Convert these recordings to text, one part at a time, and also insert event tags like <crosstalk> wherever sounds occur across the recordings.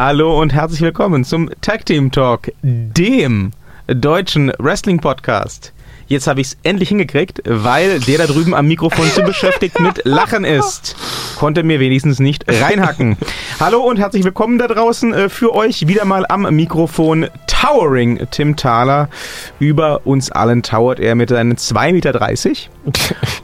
Hallo und herzlich willkommen zum Tag Team Talk, dem deutschen Wrestling Podcast. Jetzt habe ich es endlich hingekriegt, weil der da drüben am Mikrofon zu beschäftigt mit Lachen ist. Konnte mir wenigstens nicht reinhacken. Hallo und herzlich willkommen da draußen äh, für euch wieder mal am Mikrofon Towering Tim Thaler. Über uns allen towert er mit seinen 2,30 Meter.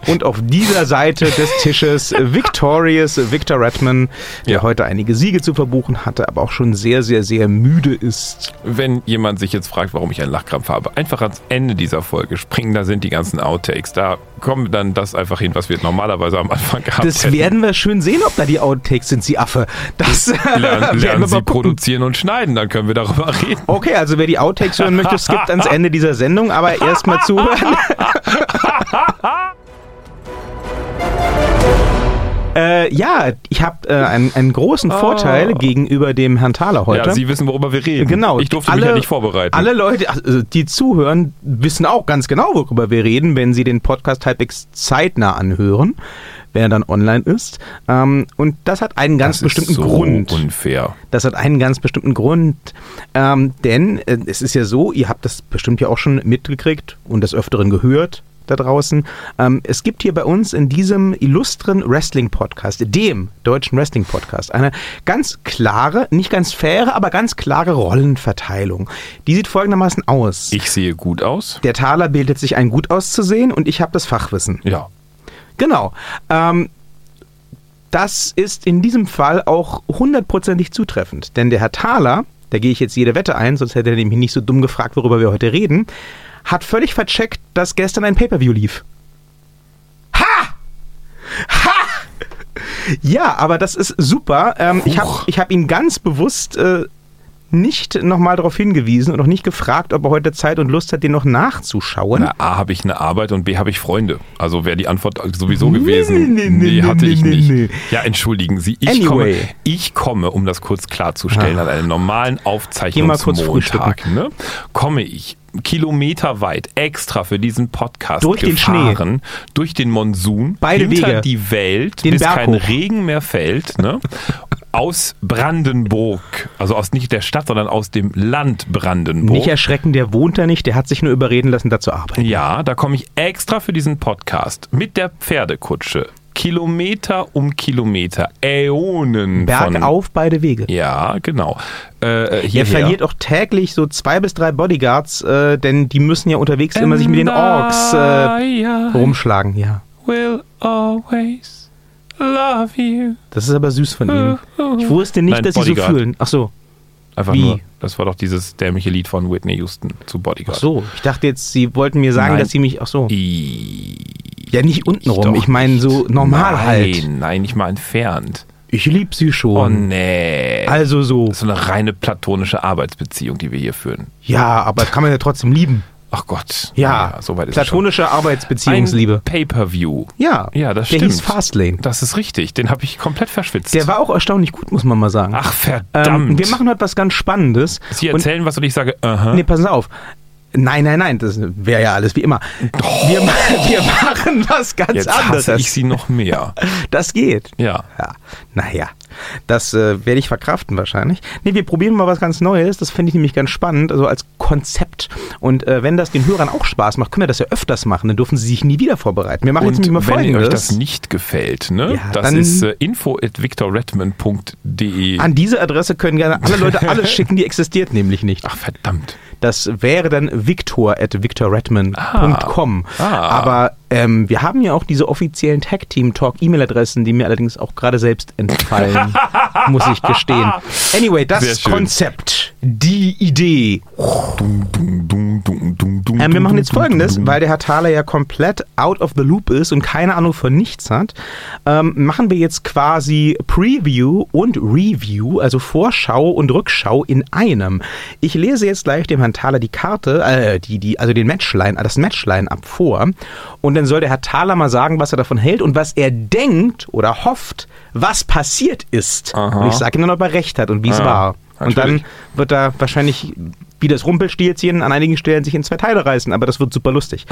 Und auf dieser Seite des Tisches Victorious Victor Redman, der Ja. heute einige Siege zu verbuchen hatte, aber auch schon sehr, sehr, sehr müde ist. Wenn jemand sich jetzt fragt, warum ich einen Lachkrampf habe, einfach ans Ende dieser Folge springen, da sind die ganzen Outtakes. Da kommen dann das einfach hin, was wir normalerweise am Anfang gehabt Das hätten. werden wir schön sehen, ob da die Outtakes sind, Sie Affe. Das Lernen, werden lernen wir Sie produzieren und schneiden, dann können wir darüber reden. Okay, also wer die Outtakes hören möchte, skippt ans Ende dieser Sendung, aber erstmal zuhören. <laughs> Äh, ja, ich habe äh, einen, einen großen Vorteil gegenüber dem Herrn Thaler heute. Ja, Sie wissen, worüber wir reden. Genau. Ich durfte mich ja nicht vorbereiten. Alle Leute, also die zuhören, wissen auch ganz genau, worüber wir reden, wenn sie den Podcast halbwegs zeitnah anhören, wenn er dann online ist. Ähm, und das hat einen ganz das bestimmten ist so Grund. unfair. Das hat einen ganz bestimmten Grund. Ähm, denn äh, es ist ja so, ihr habt das bestimmt ja auch schon mitgekriegt und des Öfteren gehört da draußen. Ähm, es gibt hier bei uns in diesem illustren Wrestling-Podcast, dem deutschen Wrestling-Podcast, eine ganz klare, nicht ganz faire, aber ganz klare Rollenverteilung. Die sieht folgendermaßen aus. Ich sehe gut aus. Der Taler bildet sich ein, gut auszusehen und ich habe das Fachwissen. Ja. Genau. Ähm, das ist in diesem Fall auch hundertprozentig zutreffend. Denn der Herr Thaler, da gehe ich jetzt jede Wette ein, sonst hätte er nämlich nicht so dumm gefragt, worüber wir heute reden, hat völlig vercheckt, dass gestern ein Pay-Per-View lief. Ha! Ha! Ja, aber das ist super. Ähm, ich habe ich hab ihn ganz bewusst äh, nicht nochmal darauf hingewiesen und auch nicht gefragt, ob er heute Zeit und Lust hat, den noch nachzuschauen. Na, A, habe ich eine Arbeit und B, habe ich Freunde. Also wäre die Antwort sowieso Nee, gewesen. nee, nee, hatte nee, ich nee, nicht. nee. Ja, entschuldigen Sie. Ich, Anyway. komme, ich komme, um das kurz klarzustellen, an einem normalen Aufzeichnungsmontag, ne, komme ich kilometerweit extra für diesen Podcast Durch den gefahren, durch den Monsun, Beide hinter Wege. die Welt, Den bis Berg kein hoch. Regen mehr fällt, ne? <laughs> aus Brandenburg, also aus nicht der Stadt, sondern aus dem Land Brandenburg. Nicht erschrecken, der wohnt da nicht, der hat sich nur überreden lassen, da zu arbeiten. Ja, da komme ich extra für diesen Podcast mit der Pferdekutsche. Kilometer um Kilometer, Äonen von... Bergauf beide Wege. Ja, genau. Äh, Er hierher. verliert auch täglich so zwei bis drei Bodyguards, äh, denn die müssen ja unterwegs immer sich mit den Orks äh, rumschlagen. Ja, will always love you. das ist aber süß von ihm. Ich wusste nicht, Nein, dass sie so fühlen. Ach so, Einfach Wie? nur, das war doch dieses dämliche Lied von Whitney Houston zu Bodyguard. ach so. Ich dachte jetzt, sie wollten mir sagen, Nein. dass sie mich. Ach so. I Ja, nicht untenrum. doch Ich meine so normal nein, halt. Nein, nicht mal entfernt. Ich lieb sie Oh schon. nee. Also so. Das ist so eine reine platonische Arbeitsbeziehung, die wir hier führen. Ja, aber kann man ja trotzdem lieben. Ach Gott. Ja, Naja, so weit ist platonische Arbeitsbeziehungsliebe. Pay-per-View. Ja, Ja, das der stimmt. hieß Fastlane. Das ist richtig. Den habe ich komplett verschwitzt. Der war auch erstaunlich gut, muss man mal sagen. Ach verdammt. Ähm, wir machen heute was ganz Spannendes. Sie Und- erzählen was und ich sage, aha. Nee, passen Sie auf. Nein, nein, nein, das wäre ja alles wie immer. Wir, ma- <laughs> wir machen was ganz Jetzt anderes. hasse ich sie noch mehr. <laughs> Das geht. Ja. Ja, naja, das äh, werde ich verkraften wahrscheinlich. Nee, wir probieren mal was ganz Neues. Das finde ich nämlich ganz spannend, also als Konzept. Und äh, wenn das den Hörern auch Spaß macht, können wir das ja öfters machen. Dann dürfen sie sich nie wieder vorbereiten. Wir machen jetzt Und nämlich mal wenn euch Folgendes. das nicht gefällt, ne? Ja, das ist äh, info at victorredmond.de. An diese Adresse können gerne alle Leute <laughs> alles schicken, die existiert nämlich nicht. Ach verdammt. Das wäre dann victor at victorredman.com. Ah. Ah. Aber ähm, wir haben ja auch diese offiziellen Tag Team Talk E-Mail-Adressen, die mir allerdings auch gerade selbst entfallen, <laughs> muss ich gestehen. Anyway, das. Konzept, die Idee. Ähm, wir machen jetzt folgendes, weil der Herr Thaler ja komplett out of the loop ist und keine Ahnung von nichts hat, ähm, machen wir jetzt quasi Preview und Review, also Vorschau und Rückschau in einem. Ich lese jetzt gleich dem Herrn Thaler die Karte, äh, die, die, also den Matchline, das Matchline ab vor und dann soll der Herr Thaler mal sagen, was er davon hält und was er denkt oder hofft, was passiert ist. Aha. Und ich sage ihm dann, ob er recht hat und wie es Ja, war. Und dann natürlich. wird er wahrscheinlich wie das Rumpelstilzchen an einigen Stellen sich in zwei Teile reißen, aber das wird super lustig.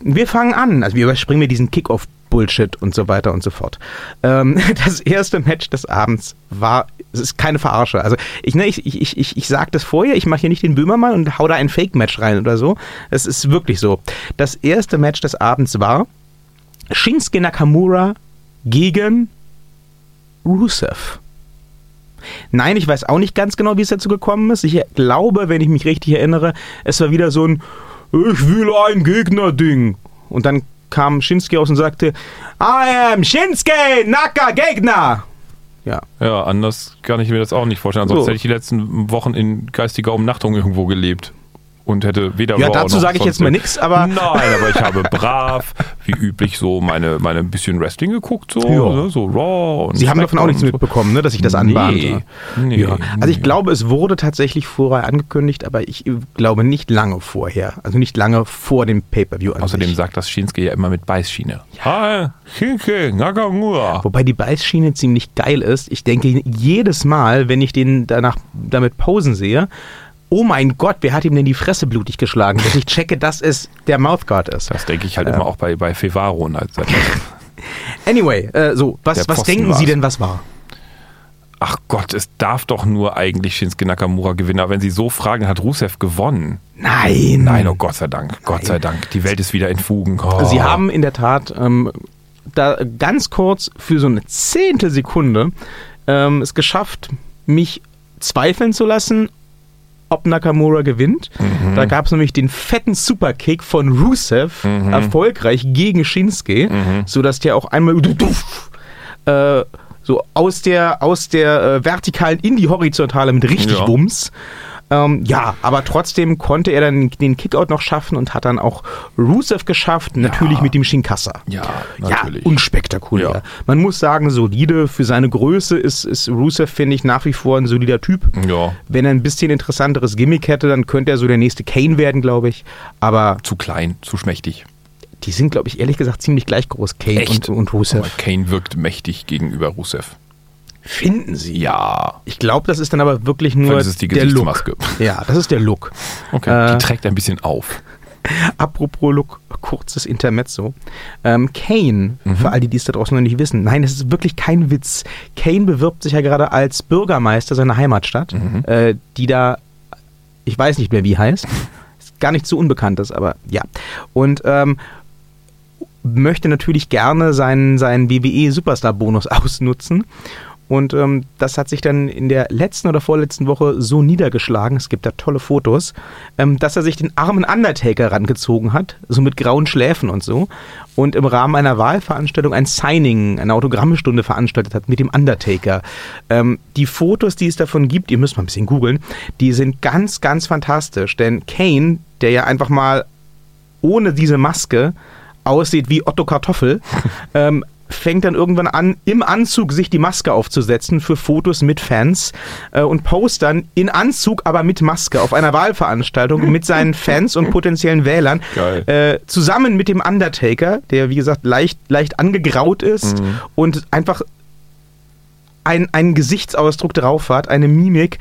Wir fangen an, also wir überspringen mir diesen Kickoff-Bullshit und so weiter und so fort. Ähm, <laughs> das erste Match des Abends war Es ist keine Verarsche. Also ich, ne, ich, ich, ich, ich sage das vorher, ich mache hier nicht den Böhmermann und hau da ein Fake-Match rein oder so. Es ist wirklich so. Das erste Match des Abends war Shinsuke Nakamura gegen Rusev. Nein, ich weiß auch nicht ganz genau, wie es dazu gekommen ist. Ich glaube, wenn ich mich richtig erinnere, es war wieder so ein Ich will ein Gegner-Ding. Und dann kam Shinsuke aus und sagte I am Shinsuke Naka Gegner. Ja. Ja, anders kann ich mir das auch nicht vorstellen. Ansonsten So. hätte ich die letzten Wochen in geistiger Umnachtung irgendwo gelebt. Und hätte weder Ja, dazu sage ich jetzt mal nichts, aber Nein, aber ich habe <laughs> brav, wie üblich, so meine, meine ein bisschen Wrestling geguckt, so, Ja. ne, so Raw und Sie haben davon auch nichts mitbekommen, ne, dass ich das Nee, anbahnte. nee, ja. Also ich glaube, es wurde tatsächlich vorher angekündigt, aber ich glaube nicht lange vorher. Also nicht lange vor dem Pay-Per-View an Außerdem sich. sagt das Shinsuke ja immer mit Beißschiene. Hi, Shinsuke Nakamura. Wobei die Beißschiene ziemlich geil ist. Ich denke jedes Mal, wenn ich den danach damit posen sehe, oh mein Gott, wer hat ihm denn die Fresse blutig geschlagen? Dass ich checke, dass es der Mouthguard ist. Das denke ich halt immer auch bei, bei Fevaro. und Als, <laughs> Anyway, äh, so, was, was denken war's. Sie denn, was war? Ach Gott, es darf doch nur eigentlich Shinsuke Nakamura gewinnen. Aber wenn Sie so fragen, hat Rusev gewonnen. Nein. Nein, oh Gott sei Dank. Gott sei Dank. Die Welt ist wieder in Fugen. Oh. Sie haben in der Tat ähm, da ganz kurz für so eine Zehntelsekunde ähm, es geschafft, mich zweifeln zu lassen, ob Nakamura gewinnt. Mhm. Da gab es nämlich den fetten Superkick von Rusev, Mhm. erfolgreich gegen Shinsuke, sodass der auch einmal äh, so aus der, aus der äh, vertikalen in die horizontale mit richtig Ja. Wumms. Ähm, ja, aber trotzdem konnte er dann den Kickout noch schaffen und hat dann auch Rusev geschafft, natürlich mit dem Shinkassa. Ja, natürlich. Ja, unspektakulär. Ja. Man muss sagen, solide. Für seine Größe ist, ist Rusev, finde ich, nach wie vor ein solider Typ. Ja, Wenn er ein bisschen interessanteres Gimmick hätte, dann könnte er so der nächste Kane werden, glaube ich. Aber zu klein, zu schmächtig. die sind, glaube ich, ehrlich gesagt ziemlich gleich groß, Kane Echt? und, und Aber Rusev. Kane wirkt mächtig gegenüber Rusev. Finden Sie? Ja. Ich glaube, das ist dann aber wirklich nur Vielleicht ist die der Look. Gesichtsmaske. Ja, das ist der Look. Okay. Äh, Die trägt ein bisschen auf. Apropos Look, kurzes Intermezzo. Ähm, Kane, Mhm. für all die, die es da draußen noch nicht wissen, nein, es ist wirklich kein Witz. Kane bewirbt sich ja gerade als Bürgermeister seiner Heimatstadt, Mhm. äh, die da, ich weiß nicht mehr wie heißt, gar nicht so unbekannt ist, aber ja. Und ähm, möchte natürlich gerne seinen, seinen WWE-Superstar-Bonus <laughs> ausnutzen. Und ähm, das hat sich dann in der letzten oder vorletzten Woche so niedergeschlagen, es gibt da tolle Fotos, ähm, dass er sich den armen Undertaker rangezogen hat, so mit grauen Schläfen und so, und im Rahmen einer Wahlveranstaltung ein Signing, eine Autogrammstunde veranstaltet hat mit dem Undertaker. Ähm, die Fotos, die es davon gibt, ihr müsst mal ein bisschen googeln, die sind ganz, ganz fantastisch, denn Kane, der ja einfach mal ohne diese Maske aussieht wie Otto Kartoffel, <laughs> ähm, fängt dann irgendwann an, im Anzug sich die Maske aufzusetzen für Fotos mit Fans äh, und post dann in Anzug, aber mit Maske auf einer Wahlveranstaltung <laughs> mit seinen Fans und potenziellen Wählern äh, zusammen mit dem Undertaker, der wie gesagt leicht, leicht angegraut ist und einfach ein, einen Gesichtsausdruck drauf hat, eine Mimik,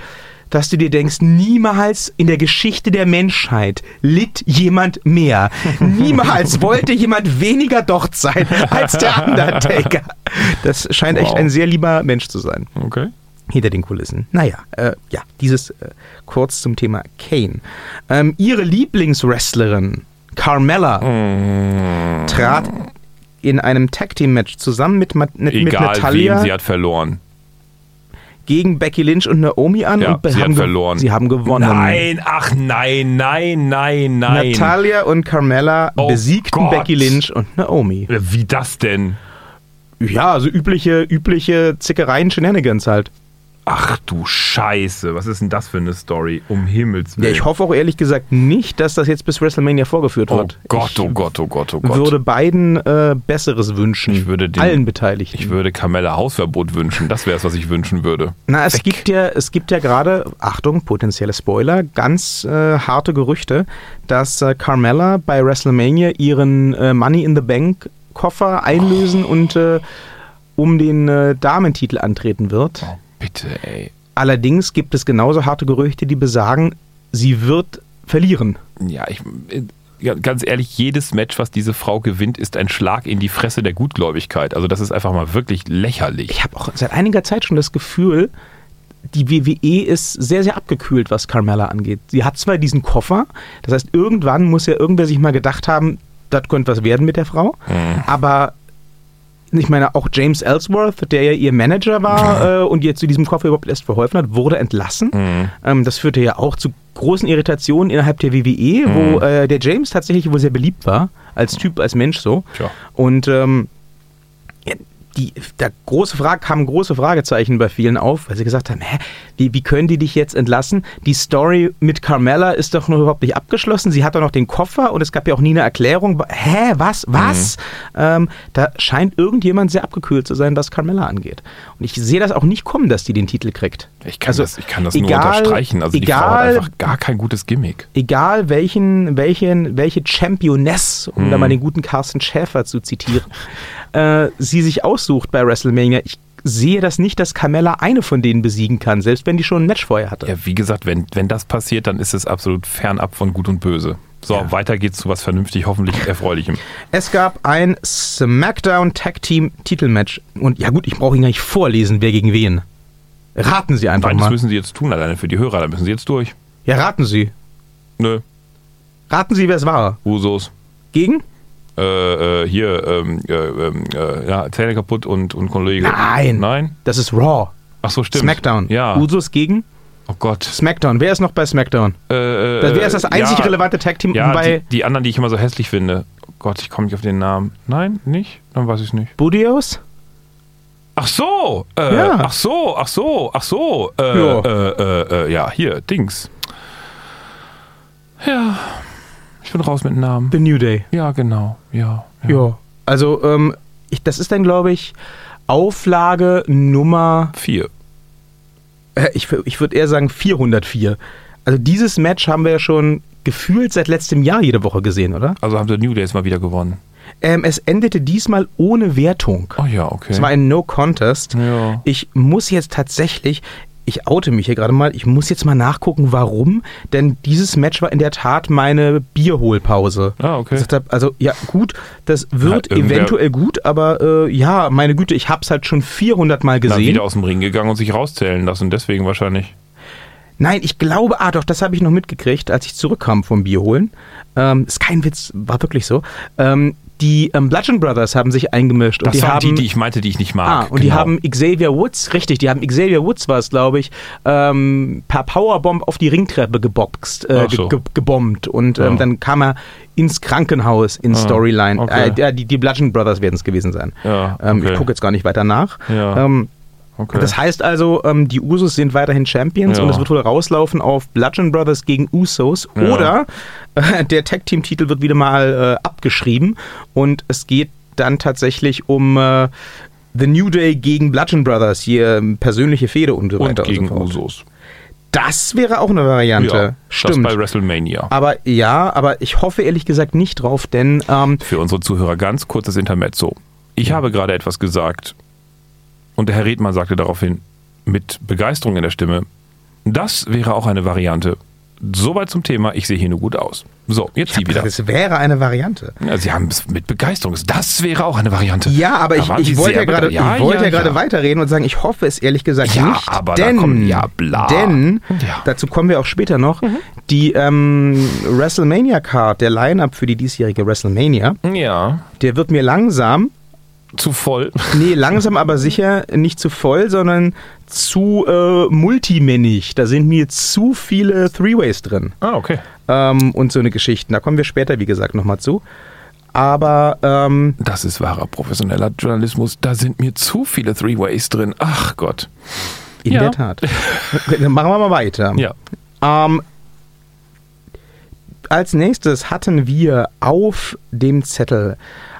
dass du dir denkst, niemals in der Geschichte der Menschheit litt jemand mehr. <laughs> Niemals wollte jemand weniger dort sein als der Undertaker. Das scheint echt Wow. ein sehr lieber Mensch zu sein. Okay. Hinter den Kulissen. Naja, äh, ja, dieses äh, kurz zum Thema Kane. Ähm, ihre Lieblingswrestlerin, Carmella, Mm, trat in einem Tag-Team-Match zusammen mit, Ma- mit, mit Egal Natalia wen, sie hat verloren. Gegen Becky Lynch und Naomi an Ja, und sie haben verloren. Sie haben gewonnen. Nein, ach nein, nein, nein, nein. Natalia und Carmella Oh besiegten Gott. Becky Lynch und Naomi. Wie das denn? Ja, also übliche, übliche Zickereien, Shenanigans halt. Ach du Scheiße, was ist denn das für eine Story? Um Himmels Ja, Willen. ich hoffe auch ehrlich gesagt nicht, dass das jetzt bis WrestleMania vorgeführt oh wird. Gott, ich oh Gott, oh Gott, oh Gott. würde beiden äh, Besseres wünschen. Ich würde den- allen Beteiligten. ich würde Carmella Hausverbot wünschen. Das wäre es, was ich wünschen würde. Na, es Weg. gibt ja, es gibt ja gerade, Achtung, potenzielle Spoiler, ganz äh, harte Gerüchte, dass äh, Carmella bei WrestleMania ihren äh, Money in the Bank Koffer einlösen und äh, um den äh, Damentitel antreten wird. Oh, bitte, ey. Allerdings gibt es genauso harte Gerüchte, die besagen, sie wird verlieren. Ja, ich. Ganz ehrlich, jedes Match, was diese Frau gewinnt, ist ein Schlag in die Fresse der Gutgläubigkeit. Also das ist einfach mal wirklich lächerlich. Ich habe auch seit einiger Zeit schon das Gefühl, die WWE ist sehr, sehr abgekühlt, was Carmella angeht. Sie hat zwar diesen Koffer, das heißt, irgendwann muss ja irgendwer sich mal gedacht haben, das könnte was werden mit der Frau, Mhm. aber ich meine, auch James Ellsworth, der ja ihr Manager war <laughs> äh, und ihr zu diesem Koffer überhaupt erst verholfen hat, wurde entlassen. Mhm. Ähm, das führte ja auch zu großen Irritationen innerhalb der WWE, wo Mhm. äh, der James tatsächlich wohl sehr beliebt war, als Typ, als Mensch so. Tja. Und ähm, die, da große Frage, kamen große Fragezeichen bei vielen auf, weil sie gesagt haben, hä, wie, wie können die dich jetzt entlassen? Die Story mit Carmella ist doch noch überhaupt nicht abgeschlossen. Sie hat doch noch den Koffer und es gab ja auch nie eine Erklärung. Hä, was, was? Ähm, da scheint irgendjemand sehr abgekühlt zu sein, was Carmella angeht. Und ich sehe das auch nicht kommen, dass die den Titel kriegt. Ich kann Also, das, ich kann das egal- nur unterstreichen. Also die Frau hat egal- einfach gar kein gutes Gimmick. egal welchen, welchen, welche Championess, um da mal den guten Carsten Schäfer zu zitieren, <laughs> äh, sie sich aussucht bei WrestleMania, ich sehe das nicht, dass Carmella eine von denen besiegen kann, selbst wenn die schon ein Match vorher hatte. Ja, wie gesagt, wenn, wenn das passiert, dann ist es absolut fernab von Gut und Böse. So, Ja. weiter geht's zu was vernünftig, hoffentlich Erfreulichem. <laughs> Es gab ein SmackDown Tag Team Titelmatch und ja gut, ich brauche ihn gar nicht vorlesen, wer gegen wen. Raten Sie einfach Nein, das mal. müssen Sie jetzt tun, alleine für die Hörer, da müssen Sie jetzt durch. Ja, raten Sie. Nö, Raten Sie, wer es war. Usos. Gegen? Äh, äh, hier, ähm, äh, ähm, äh, ja, Zähne kaputt und, und Kollege. Nein. Nein? Das ist Raw. Ach so, stimmt. Smackdown. Ja. Usos gegen Oh Gott. Smackdown. Wer ist noch bei Smackdown? Äh, äh, Das wäre das einzig ja, relevante Tag Team Ja, bei die, die anderen, die ich immer so hässlich finde. Oh Gott, ich komme nicht auf den Namen. Nein, nicht? Dann weiß ich es nicht. Budios? Ach so, äh, Ja. ach so, ach so, ach so. Äh. Äh, äh, äh, ja, hier, Dings. Ja, ich bin raus mit dem Namen. The New Day. Ja, genau, ja. Ja. Also, ähm, ich, das ist dann, glaube ich, Auflage Nummer, Vier. äh, ich, ich würde eher sagen 404. Also dieses Match haben wir ja schon gefühlt seit letztem Jahr jede Woche gesehen, oder? Also haben sie New Days mal wieder gewonnen. Ähm, es endete diesmal ohne Wertung. Oh ja, okay. Es war ein No Contest. Ja. Ich muss jetzt tatsächlich, ich oute mich hier gerade mal, ich muss jetzt mal nachgucken, warum. Denn dieses Match war in der Tat meine Bierholpause. Ah, okay. Hab, also ja gut, das wird irgendwer- eventuell gut, aber äh, ja, meine Güte, ich hab's halt schon 400 Mal gesehen. wieder aus dem Ring gegangen und sich rauszählen lassen, deswegen wahrscheinlich. Nein, ich glaube, ah doch, das habe ich noch mitgekriegt, als ich zurückkam vom Bier holen. Ähm, ist kein Witz, war wirklich so. Ähm, die ähm, Bludgeon Brothers haben sich eingemischt und Das die waren haben die, die ich meinte, die ich nicht mag. Ah, und die Genau. haben Xavier Woods, richtig, die haben Xavier Woods war es, glaube ich, ähm, per Powerbomb auf die Ringtreppe geboxt, äh, so. ge ge gebombt und ähm, Ja. dann kam er ins Krankenhaus in Ah, Storyline. okay. Äh, die, die Bludgeon Brothers werden es gewesen sein. Ja, ähm, okay. Ich gucke jetzt gar nicht weiter nach. Ja. Ähm, Okay. Das heißt also, ähm, die Usos sind weiterhin Champions Ja. und es wird wohl rauslaufen auf Bludgeon Brothers gegen Usos Ja. oder äh, der Tag Team Titel wird wieder mal äh, abgeschrieben und es geht dann tatsächlich um äh, The New Day gegen Bludgeon Brothers, hier ähm, persönliche Fehde und so und weiter gegen und so. Usos. Das wäre auch eine Variante. Ja, Stimmt. Das bei WrestleMania. aber ja, aber ich hoffe ehrlich gesagt nicht drauf, denn ähm, Für unsere Zuhörer ganz kurzes Intermezzo. Ich habe gerade etwas gesagt und der Herr Redmann sagte daraufhin mit Begeisterung in der Stimme, das wäre auch eine Variante. Soweit zum Thema, ich sehe hier nur gut aus. So, jetzt Sie wieder. es wäre eine Variante. Ja, Sie haben es mit Begeisterung. Das wäre auch eine Variante. Ja, aber ich, ich wollte ja gerade bege- ich wollte ja, ja, gerade ja. weiterreden und sagen, ich hoffe es ehrlich gesagt Ja, nicht. aber denn, kommt- ja, bla. Denn, Ja. Mhm. dazu kommen wir auch später noch, die ähm, WrestleMania-Card, der Line-Up für die diesjährige WrestleMania, Ja, der wird mir langsam, zu voll. nee, langsam aber sicher nicht zu voll, sondern zu äh, multimännig. Da sind mir zu viele Three-Ways drin. Ah, okay. Ähm, und so eine Geschichten. Da kommen wir später, wie gesagt, nochmal zu. Aber ähm, Das ist wahrer professioneller Journalismus. Da sind mir zu viele Three-Ways drin. Ach Gott. in Ja. der Tat. Dann machen wir mal weiter. Ja. Ähm, als nächstes hatten wir auf dem Zettel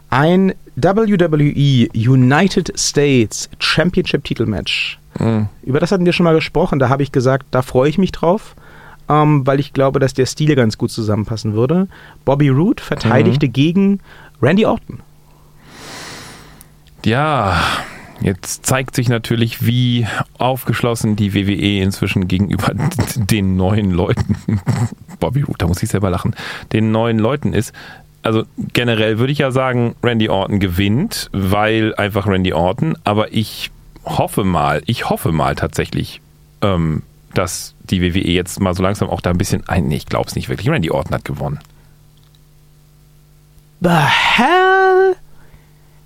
ein WWE United States Championship Titelmatch. Mhm. Über das hatten wir schon mal gesprochen. Da habe ich gesagt, da freue ich mich drauf, ähm, weil ich glaube, dass der Stil ganz gut zusammenpassen würde. Bobby Roode verteidigte gegen Randy Orton. Ja, jetzt zeigt sich natürlich, wie aufgeschlossen die WWE inzwischen gegenüber <laughs> den neuen Leuten, <laughs> Bobby Roode, da muss ich selber lachen, den neuen Leuten ist. Also generell würde ich ja sagen, Randy Orton gewinnt, weil einfach Randy Orton, aber ich hoffe mal, ich hoffe mal tatsächlich, ähm, dass die WWE jetzt mal so langsam auch da ein bisschen ein. Nee, ich glaube es nicht wirklich. Randy Orton hat gewonnen. The hell?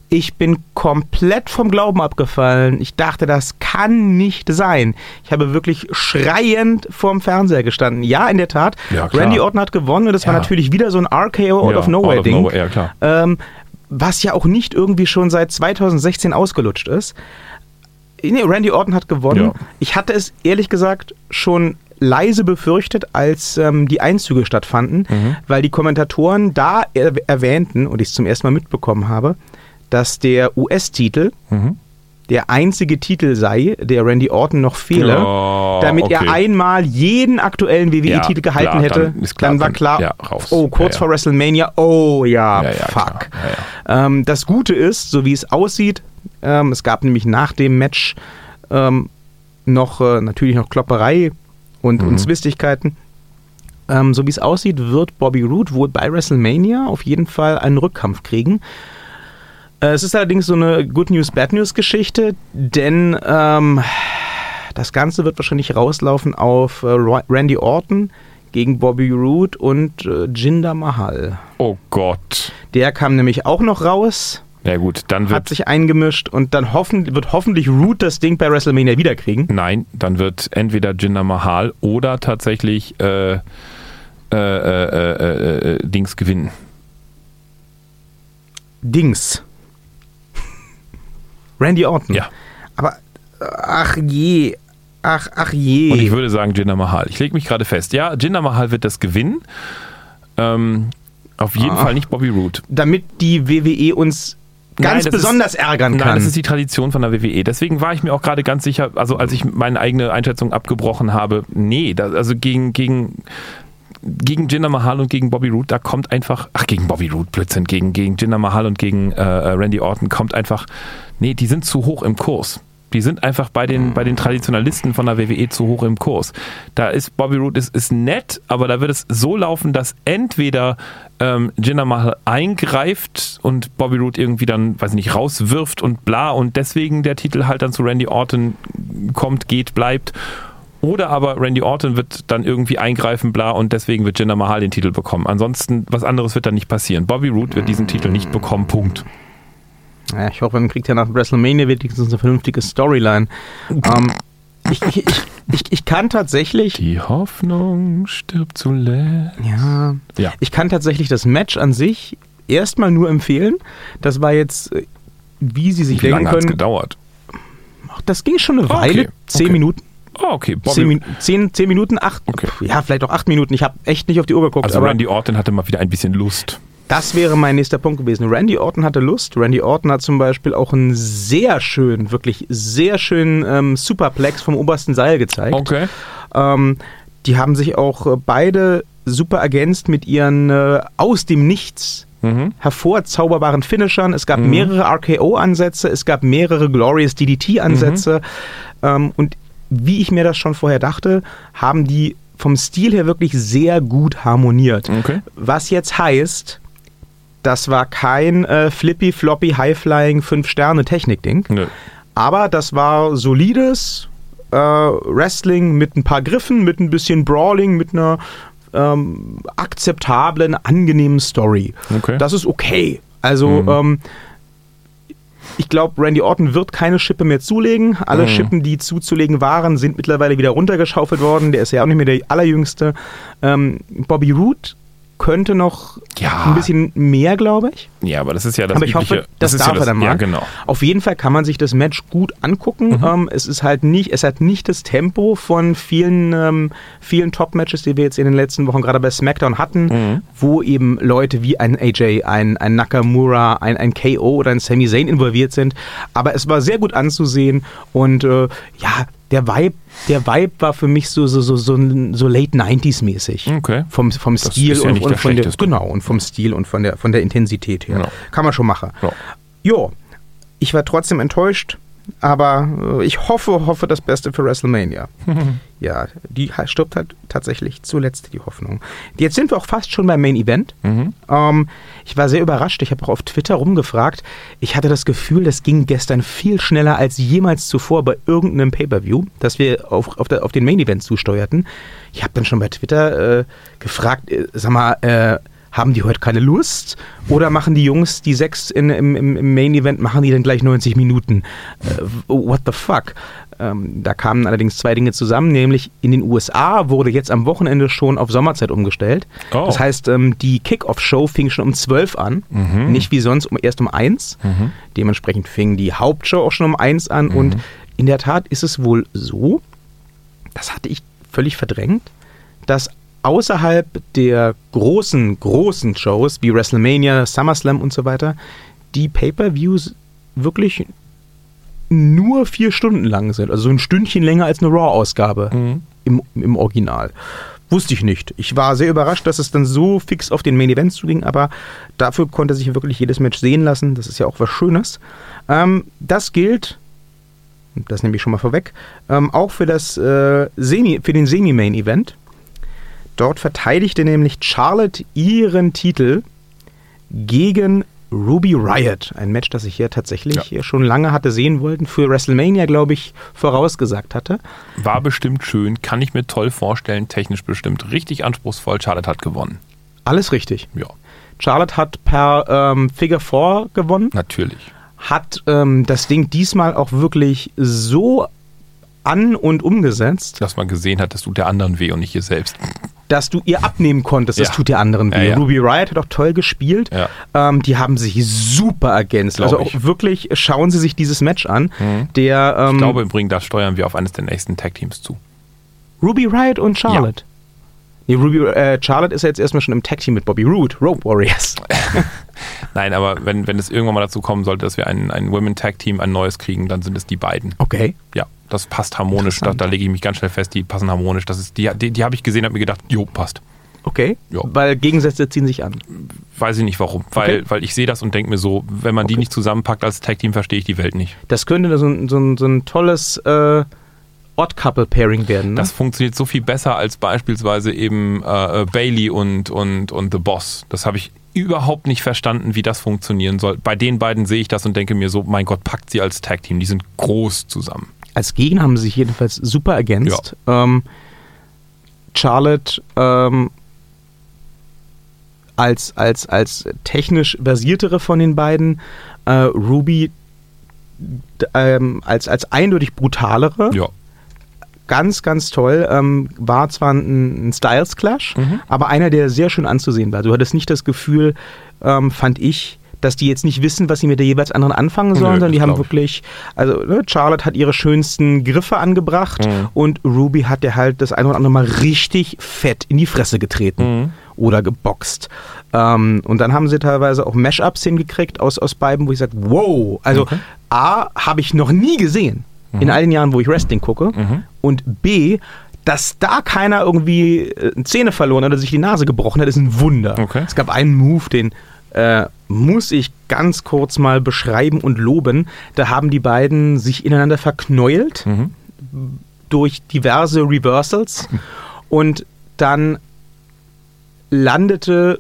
Ich bin komplett vom Glauben abgefallen. Ich dachte, das kann nicht sein. Ich habe wirklich schreiend vorm Fernseher gestanden. Ja, in der Tat. Ja. Randy Orton hat gewonnen und das war Ja. natürlich wieder so ein RKO out Ja, of nowhere out of Ding. nowhere. Ähm, was ja auch nicht irgendwie schon seit 2016 ausgelutscht ist. Nee, Randy Orton hat gewonnen. Ich hatte es ehrlich gesagt schon leise befürchtet, als ähm, die Einzüge stattfanden, Mhm. weil die Kommentatoren da er erwähnten und ich es zum ersten Mal mitbekommen habe, dass der US-Titel Mhm. Der einzige Titel sei, der Randy Orton noch fehle, Oh, damit okay. er einmal jeden aktuellen WWE-Titel Ja, gehalten klar, hätte. dann klar, war dann- klar, ja, raus. oh, kurz Ja, ja. vor WrestleMania, oh ja, Ja, ja, fuck. Ja, Ähm, das Gute ist, so wie es aussieht, ähm, es gab nämlich nach dem Match ähm, noch äh, natürlich noch Klopperei und, Mhm. und Zwistigkeiten. Ähm, so wie es aussieht, wird Bobby Roode wohl bei WrestleMania auf jeden Fall einen Rückkampf kriegen. Äh, es ist allerdings so eine Good News, Bad News Geschichte, denn ähm, das Ganze wird wahrscheinlich rauslaufen auf äh, Ra- Randy Orton gegen Bobby Roode und äh, Jinder Mahal. Oh Gott. Der kam nämlich auch noch raus Ja gut, dann hat wird sich eingemischt und dann hoffen, wird hoffentlich Root das Ding bei WrestleMania wiederkriegen. nein, dann wird entweder Jinder Mahal oder tatsächlich äh, äh, äh, äh, Dings gewinnen. Dings. Randy Orton. Ja. Aber äh, ach je, ach ach je. Und ich würde sagen Jinder Mahal. Ich lege mich gerade fest. Ja, Jinder Mahal wird das gewinnen. Ähm, auf jeden Ah. Fall nicht Bobby Roode. damit die WWE uns ganz Nein, das besonders ist, ärgern Nein, kann. das ist die Tradition von der WWE. Deswegen war ich mir auch gerade ganz sicher, also als ich meine eigene Einschätzung abgebrochen habe, nee, da, also gegen, gegen, gegen Jinder Mahal und gegen Bobby Roode, da kommt einfach, ach, gegen Bobby Roode, Blödsinn, gegen, gegen Jinder Mahal und gegen äh, Randy Orton kommt einfach, nee, die sind zu hoch im Kurs. Die sind einfach bei den, bei den Traditionalisten von der WWE zu hoch im Kurs. Da ist Bobby Roode ist, ist nett, aber da wird es so laufen, dass entweder ähm, Jinder Mahal eingreift und Bobby Roode irgendwie dann, weiß ich nicht, rauswirft und bla und deswegen der Titel halt dann zu Randy Orton kommt, geht, bleibt. Oder aber Randy Orton wird dann irgendwie eingreifen, bla, und deswegen wird Jinder Mahal den Titel bekommen. Ansonsten, was anderes wird dann nicht passieren. Bobby Roode wird diesen Titel nicht bekommen, Punkt. Ja, ich hoffe, man kriegt ja nach WrestleMania wenigstens eine vernünftige Storyline. ähm, ich, ich, ich, ich, kann tatsächlich. Die Hoffnung stirbt zuletzt. Ja. Ja. Ich kann tatsächlich das Match an sich erstmal nur empfehlen. Das war jetzt, äh, wie Sie sich Wie denken lange hat es können, gedauert? ach, das ging schon eine Okay, Weile. Zehn okay. Minuten. Oh, okay. Bobby, Zehn, zehn, zehn Minuten, acht, Okay. ja, vielleicht auch acht Minuten. Ich habe echt nicht auf die Uhr geguckt. also Randy Orton hatte mal wieder ein bisschen Lust. Das wäre mein nächster Punkt gewesen. Randy Orton hatte Lust. Randy Orton hat zum Beispiel auch einen sehr schönen, wirklich sehr schönen ähm, Superplex vom obersten Seil gezeigt. Okay. Ähm, die haben sich auch äh, beide super ergänzt mit ihren äh, aus dem Nichts Mhm. hervorzauberbaren Finishern. Es gab mehrere RKO-Ansätze, es gab mehrere Glorious DDT-Ansätze. Ähm, und wie ich mir das schon vorher dachte, haben die vom Stil her wirklich sehr gut harmoniert. Okay. Was jetzt heißt, das war kein äh, flippy, floppy, high-flying 5-Sterne-Technik-Ding. Nö. Aber das war solides äh, Wrestling mit ein paar Griffen, mit ein bisschen Brawling, mit einer ähm, akzeptablen, angenehmen Story. Okay. Das ist okay. Also, Mhm. ähm, ich glaube, Randy Orton wird keine Schippe mehr zulegen. Alle Mhm. Schippen, die zuzulegen waren, sind mittlerweile wieder runtergeschaufelt worden. Der ist ja auch nicht mehr der allerjüngste. Ähm, Bobby Roode könnte noch Ja. ein bisschen mehr, glaube ich. Ja, aber das ist ja das Aber ich übliche. hoffe, das, ist darf ja das, er dann mal. Ja, genau. Auf jeden Fall kann man sich das Match gut angucken. Mhm. Ähm, es ist halt nicht, es hat nicht das Tempo von vielen, ähm, vielen Top-Matches, die wir jetzt in den letzten Wochen gerade bei SmackDown hatten, Mhm. wo eben Leute wie ein AJ, ein, ein Nakamura, ein, ein KO oder ein Sami Zayn involviert sind. Aber es war sehr gut anzusehen und äh, ja, der Vibe, der Vibe war für mich so, so, so, so, so late 90s mäßig. Okay. Vom, vom Stil ja und, und von der, genau, und vom Stil und von der, von der Intensität her. Ja. Kann man schon machen. Ja. Jo, ich war trotzdem enttäuscht. Aber äh, ich hoffe, hoffe das Beste für WrestleMania. <laughs> ja, die stirbt halt tatsächlich zuletzt die Hoffnung. Jetzt sind wir auch fast schon beim Main Event. Mhm. Ähm, ich war sehr überrascht. Ich habe auch auf Twitter rumgefragt. Ich hatte das Gefühl, das ging gestern viel schneller als jemals zuvor bei irgendeinem Pay-Per-View, dass wir auf, auf, der, auf den Main Event zusteuerten. Ich habe dann schon bei Twitter äh, gefragt, äh, sag mal, äh, haben die heute keine Lust? Oder machen die Jungs, die sechs in, im, im, Main Event, machen die dann gleich 90 Minuten? Äh, what the fuck? Ähm, da kamen allerdings zwei Dinge zusammen, nämlich in den USA wurde jetzt am Wochenende schon auf Sommerzeit umgestellt. Oh. Das heißt, ähm, die Kickoff-Show fing schon um 12 an, Mhm. nicht wie sonst um, erst um 1. Dementsprechend fing die Hauptshow auch schon um 1 an. Mhm. Und in der Tat ist es wohl so, das hatte ich völlig verdrängt, dass außerhalb der großen, großen Shows wie WrestleMania, SummerSlam und so weiter, die Pay-Per-Views wirklich nur vier Stunden lang sind. Also so ein Stündchen länger als eine Raw-Ausgabe Mhm. im, im Original. Wusste ich nicht. Ich war sehr überrascht, dass es dann so fix auf den Main Event zuging, aber dafür konnte sich wirklich jedes Match sehen lassen. Das ist ja auch was Schönes. Ähm, das gilt, das nehme ich schon mal vorweg, ähm, auch für, das, äh, Semi, für den Semi-Main-Event. Dort verteidigte nämlich Charlotte ihren Titel gegen Ruby Riot. Ein Match, das ich hier tatsächlich Ja. schon lange hatte sehen wollen. Für WrestleMania, glaube ich, vorausgesagt hatte. War bestimmt schön, kann ich mir toll vorstellen, technisch bestimmt richtig anspruchsvoll. Charlotte hat gewonnen. Alles richtig. Ja, Charlotte hat per ähm, Figure 4 gewonnen, natürlich. hat ähm, das Ding diesmal auch wirklich so an- und umgesetzt, Dass man gesehen hat, das tut der anderen weh und nicht ihr selbst. Dass du ihr abnehmen konntest. Das Ja. tut der anderen weh. Ja. Ruby Riot hat auch toll gespielt. Ähm, die haben sich super ergänzt. Glaub also auch ich. wirklich, schauen Sie sich dieses Match an. Der ähm, Ich glaube im Übrigen, da steuern wir auf eines der nächsten Tag-Teams zu. Ruby Riot und Charlotte. Nee, Ruby, äh, Charlotte ist ja jetzt erstmal schon im Tag-Team mit Bobby Roode, Rope Warriors. <laughs> Nein, aber wenn, wenn es irgendwann mal dazu kommen sollte, dass wir ein, ein Women-Tag-Team, ein neues kriegen, dann sind es die beiden. Okay. Ja, das passt harmonisch. Da, da lege ich mich ganz schnell fest, die passen harmonisch. Das ist, die die, die habe ich gesehen, habe mir gedacht, jo, passt. Okay. Ja. Weil Gegensätze ziehen sich an. Weiß ich nicht warum. Weil, Okay. weil ich sehe das und denke mir so, wenn man die Okay. nicht zusammenpackt als Tag-Team, verstehe ich die Welt nicht. Das könnte so ein, so ein, so ein tolles äh, Odd-Couple-Pairing werden. Ne? Das funktioniert so viel besser als beispielsweise eben äh, äh, Bailey und, und, und The Boss. Das habe ich überhaupt nicht verstanden, wie das funktionieren soll. Bei den beiden sehe ich das und denke mir so, mein Gott, packt sie als Tag-Team. Die sind groß zusammen. Als Gegner haben sie sich jedenfalls super ergänzt. Ähm, Charlotte ähm, als, als, als technisch versiertere von den beiden, äh, Ruby ähm, als, als eindeutig brutalere. Ja. Ganz, ganz toll. Ähm, war zwar ein, ein Styles-Clash, Mhm. aber einer, der sehr schön anzusehen war. Du hattest nicht das Gefühl, ähm, fand ich, dass die jetzt nicht wissen, was sie mit der jeweils anderen anfangen sollen, Nö, sondern die haben wirklich, also ne, Charlotte hat ihre schönsten Griffe angebracht Mhm. und Ruby hat der halt das eine oder andere Mal richtig fett in die Fresse getreten Mhm. oder geboxt. Ähm, und dann haben sie teilweise auch Mashups hingekriegt aus, aus beiden, wo ich sage, wow, also Okay. A, habe ich noch nie gesehen in all den Jahren, wo ich Wrestling gucke. Mhm. Und B, dass da keiner irgendwie äh, eine Zähne verloren hat oder sich die Nase gebrochen hat, ist ein Wunder. Okay. Es gab einen Move, den äh, muss ich ganz kurz mal beschreiben und loben. Da haben die beiden sich ineinander verknäult Mhm. durch diverse Reversals <laughs> und dann landete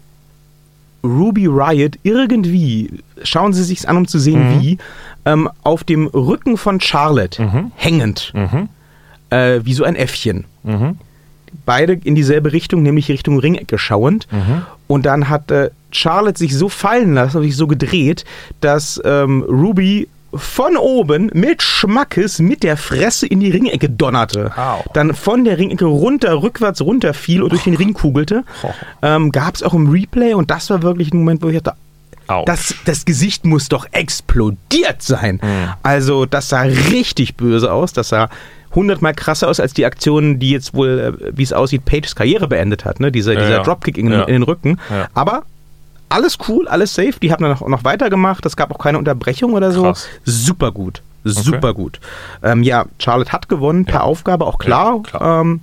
Ruby Riot irgendwie, schauen Sie sich's an, um zu sehen, wie, ähm, auf dem Rücken von Charlotte, Mhm. hängend, Mhm. äh, wie so ein Äffchen. Mhm. Beide in dieselbe Richtung, nämlich Richtung Ringecke schauend. Mhm. Und dann hat äh, Charlotte sich so fallen lassen und sich so gedreht, dass ähm, Ruby von oben mit Schmackes mit der Fresse in die Ringecke donnerte. Au. Dann von der Ringecke runter, rückwärts runter fiel und durch den Ring kugelte. Ähm, Gab es auch im Replay und das war wirklich ein Moment, wo ich dachte, Das, das Gesicht muss doch explodiert sein. Mhm. Also das sah richtig böse aus. Das sah hundertmal krasser aus als die Aktion, die jetzt wohl, äh, wie es aussieht, Pages Karriere beendet hat. Ne? Dieser, Ja, dieser ja. Dropkick in, Ja. in den Rücken. Aber alles cool, alles safe. Die haben dann noch, noch weitergemacht. Es gab auch keine Unterbrechung oder so. Krass. Super gut. Super gut. Ähm, ja, Charlotte hat gewonnen per. Aufgabe, auch klar. Klar. Ähm,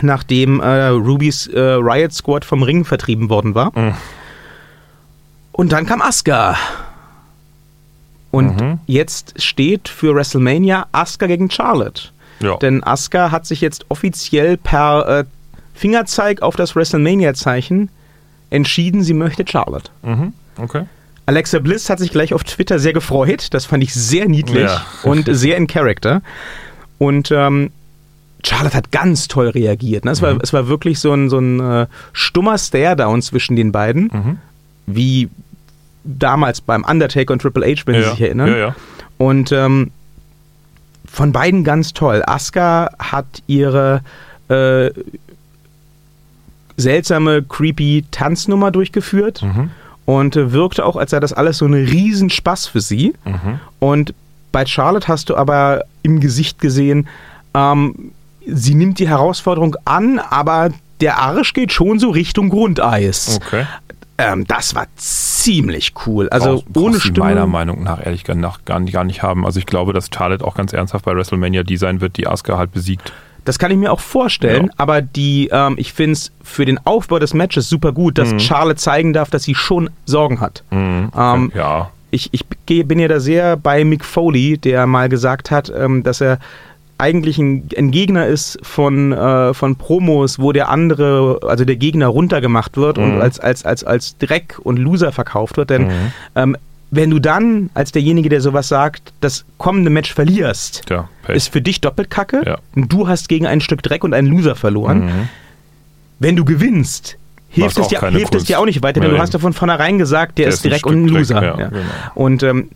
nachdem äh, Rubys äh, Riot Squad vom Ring vertrieben worden war. Mhm. Und dann kam Asuka. Und Mhm. jetzt steht für WrestleMania Asuka gegen Charlotte. Ja. Denn Asuka hat sich jetzt offiziell per äh, Fingerzeig auf das WrestleMania-Zeichen entschieden, sie möchte Charlotte. Mhm. Okay. Alexa Bliss hat sich gleich auf Twitter sehr gefreut. Das fand ich sehr niedlich Ja. <laughs> und sehr in Character. Und ähm, Charlotte hat ganz toll reagiert. Ne? Es, Mhm. war, es war wirklich so ein, so ein äh, stummer Stare-Down zwischen den beiden, Mhm. wie damals beim Undertaker und Triple H, wenn Sie ja. sich erinnern. Ja, ja. Und ähm, von beiden ganz toll. Asuka hat ihre äh, seltsame, creepy Tanznummer durchgeführt Mhm. und äh, wirkte auch, als sei das alles so ein Riesenspaß für sie. Mhm. Und bei Charlotte hast du aber im Gesicht gesehen, ähm, sie nimmt die Herausforderung an, aber der Arsch geht schon so Richtung Grundeis. Okay. Ähm, das war ziemlich cool. Also brauchst ohne Stimme. meiner Meinung nach ehrlich gesagt gar nicht, gar nicht haben. Also ich glaube, dass Charlotte auch ganz ernsthaft bei WrestleMania die sein wird, die Asuka halt besiegt. Das kann ich mir auch vorstellen, Ja. aber die, ähm, ich finde es für den Aufbau des Matches super gut, dass Charlotte zeigen darf, dass sie schon Sorgen hat. Mhm. Ähm, ja. ich, ich bin ja da sehr bei Mick Foley, der mal gesagt hat, ähm, dass er eigentlich ein, ein Gegner ist von, äh, von Promos, wo der andere, also der Gegner runtergemacht wird und Mhm. als, als, als, als Dreck und Loser verkauft wird. Denn Mhm. ähm, wenn du dann als derjenige, der sowas sagt, das kommende Match verlierst, Pech. ist für dich doppelt kacke. Ja. Und du hast gegen ein Stück Dreck und einen Loser verloren. Mhm. Wenn du gewinnst, hilft, es dir, hilft es dir auch nicht weiter, denn Ja, du hast ja von vornherein gesagt, der, Der ist ist Dreck und ein Loser. Dreck, ja, Ja. genau. Und ähm,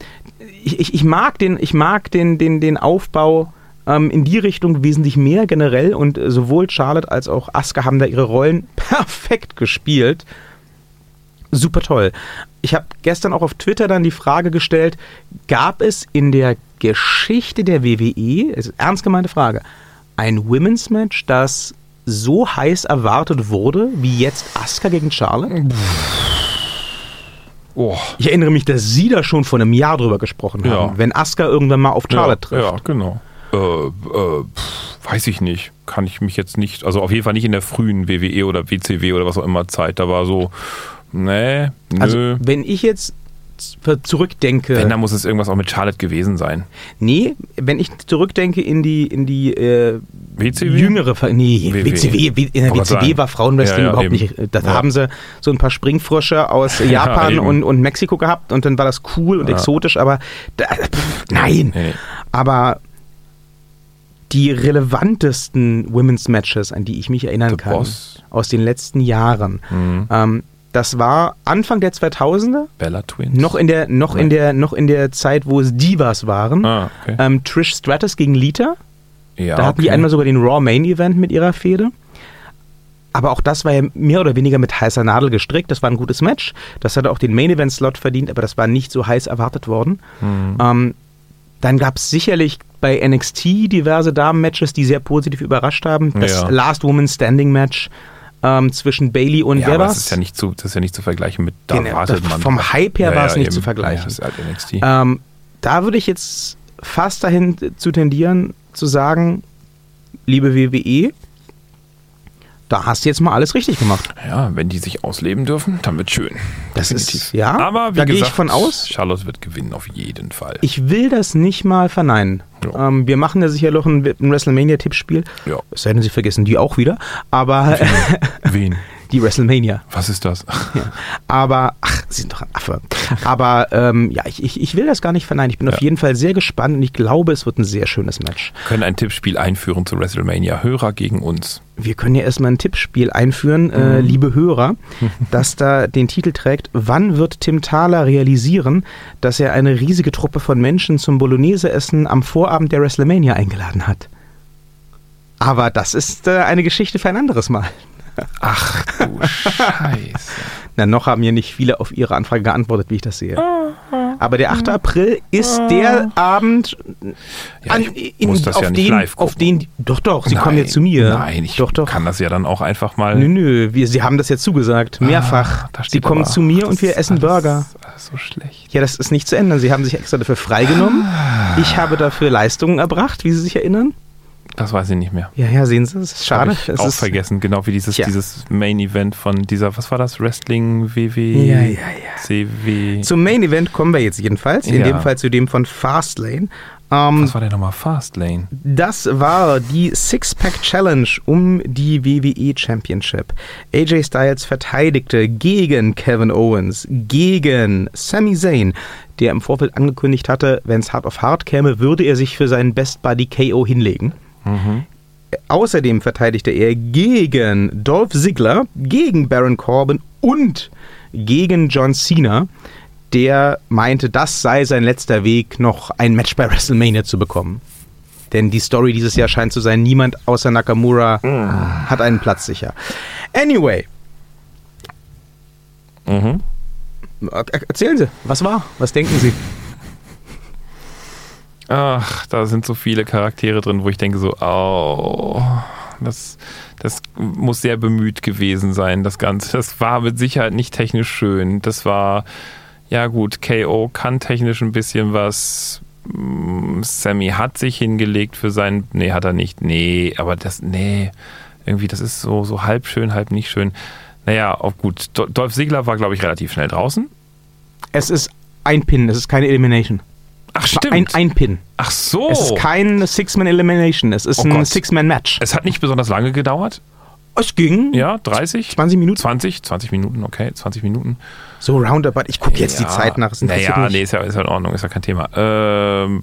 ich, ich, ich mag den, ich mag den, den, den Aufbau ähm, in die Richtung wesentlich mehr generell und äh, sowohl Charlotte als auch Asuka haben da ihre Rollen <laughs> perfekt gespielt. Super toll. Ich habe gestern auch auf Twitter dann die Frage gestellt, gab es in der Geschichte der WWE, es ist eine ernst gemeinte Frage, ein Women's Match, das so heiß erwartet wurde, wie jetzt Asuka gegen Charlotte? Oh. Ich erinnere mich, dass Sie da schon vor einem Jahr drüber gesprochen Ja. haben, wenn Asuka irgendwann mal auf Charlotte ja, trifft. Ja, genau. Äh, äh, pff, weiß ich nicht. Kann ich mich jetzt nicht, also auf jeden Fall nicht in der frühen WWE oder WCW oder was auch immer Zeit. Da war so, nee, nö. Also, wenn ich jetzt zurückdenke, wenn, dann muss es irgendwas auch mit Charlotte gewesen sein. nee, wenn ich zurückdenke in die in die äh, WCW? jüngere, Ver nee, WWE. WCW, in der Wollte WCW sagen. war Frauenwrestling Ja, ja, überhaupt eben. nicht. Da Ja. haben sie so ein paar Springfrösche aus <laughs> Japan und, und Mexiko gehabt und dann war das cool und exotisch, aber da, pff, nein. Nee. Aber die relevantesten Women's Matches, an die ich mich erinnern The kann, Boss. aus den letzten Jahren, Mhm. ähm, das war Anfang der 2000er, Bella Twins. noch in der, noch in der, noch in der Zeit, wo es Divas waren. Ah, okay. Ähm, Trish Stratus gegen Lita. ja, Da hatten die okay. einmal sogar den Raw Main Event mit ihrer Fehde. Aber auch das war ja mehr oder weniger mit heißer Nadel gestrickt. Das war ein gutes Match. Das hatte auch den Main Event Slot verdient, aber das war nicht so heiß erwartet worden. Mhm. Ähm, dann gab es sicherlich bei NXT diverse Damen-Matches, die sehr positiv überrascht haben. Das Ja. Last Woman Standing Match ähm, zwischen Bailey und ja, war's? das ist ja nicht zu, das ist ja nicht zu vergleichen mit da Genau, wartet man. vom Hype her war es nicht zu eben. vergleichen. Ja, das ist halt NXT. Ähm, da würde ich jetzt fast dahin zu tendieren, zu sagen, liebe WWE, da hast du jetzt mal alles richtig gemacht. Ja, wenn die sich ausleben dürfen, dann wird schön. Das Definitiv. ist- ja, aber wie da gehe ich von aus. Charlotte wird gewinnen auf jeden Fall. Ich will das nicht mal verneinen. Ja. Ähm, wir machen ja sicher noch ein, ein WrestleMania-Tippspiel. Ja. Es sei denn, Sie vergessen die auch wieder. Aber Wen? <laughs> die WrestleMania. Was ist das? Ja. Aber, ach, Sie sind doch ein Affe. Aber ähm, ja, ich, ich, ich will das gar nicht verneinen. Ich bin auf Ja. jeden Fall sehr gespannt und ich glaube, es wird ein sehr schönes Match. können ein Tippspiel einführen zu WrestleMania. Hörer gegen uns. Wir können ja erstmal ein Tippspiel einführen, Mhm. äh, liebe Hörer, <laughs> das da den Titel trägt, wann wird Tim Thaler realisieren, dass er eine riesige Truppe von Menschen zum Bolognese-Essen am Vorabend der WrestleMania eingeladen hat? Aber das ist äh, eine Geschichte für ein anderes Mal. Ach du <laughs> Scheiße. Na, noch haben ja nicht viele auf Ihre Anfrage geantwortet, wie ich das sehe. Aber der 8. April ist der Abend, Ja, an, in, muss das auf, ja nicht den, live auf den. Doch, doch, Sie Nein, kommen jetzt zu mir. Nein, ich doch, doch. kann das ja dann auch einfach mal. Nö, nö, wir, Sie haben das ja zugesagt, mehrfach. Ah, Sie kommen aber- zu mir und wir essen alles- Burger. alles so schlecht. Ja, das ist nicht zu ändern. Sie haben sich extra dafür freigenommen. Ah. Ich habe dafür Leistungen erbracht, wie Sie sich erinnern. Das weiß ich nicht mehr. Ja, ja, sehen Sie, es ist schade. Hab ich es auch ist, vergessen, genau wie dieses, Tja. dieses Main Event von dieser, was war das? Wrestling WW Ja, ja, ja. CW. Zum Main Event kommen wir jetzt jedenfalls, in Ja. dem Fall zu dem von Fastlane. Ähm, Was war der nochmal? Fastlane. Das war die Six-Pack Challenge um die WWE Championship. AJ Styles verteidigte gegen Kevin Owens, gegen Sami Zayn, der im Vorfeld angekündigt hatte, wenn es hart auf hart käme, würde er sich für seinen Best Buddy KO hinlegen. Mhm. Außerdem verteidigte er gegen Dolph Ziggler, gegen Baron Corbin und gegen John Cena, der meinte, das sei sein letzter Weg, noch ein Match bei WrestleMania zu bekommen. Denn die Story dieses Jahr scheint zu sein, niemand außer Nakamura hat einen Platz sicher. Anyway, Mhm. er- erzählen Sie, was war? Was denken Sie? Ach, da sind so viele Charaktere drin, wo ich denke so, oh, das, das muss sehr bemüht gewesen sein, das Ganze. Das war mit Sicherheit nicht technisch schön. Das war, ja gut, KO kann technisch ein bisschen was. Mm, Sammy hat sich hingelegt für seinen, nee, hat er nicht, nee, aber das, nee, irgendwie, das ist so, so halb schön, halb nicht schön. Naja, auch gut. Do- Dolph Ziggler war, glaube ich, relativ schnell draußen. Es ist ein Pin, es ist keine Elimination. Ach, war Ein, ein Pin. Ach so. Es ist kein Six-Man-Elimination, es ist Oh ein. Six-Man-Match. es hat nicht besonders lange gedauert. Es ging Ja, 30? 20 Minuten. 20, 20 Minuten, okay, 20 Minuten. So roundabout. Ich gucke jetzt ja, die Zeit nach. Interessiert Naja, nee, ist ja, ist ja in Ordnung, ist ja kein Thema. Ähm,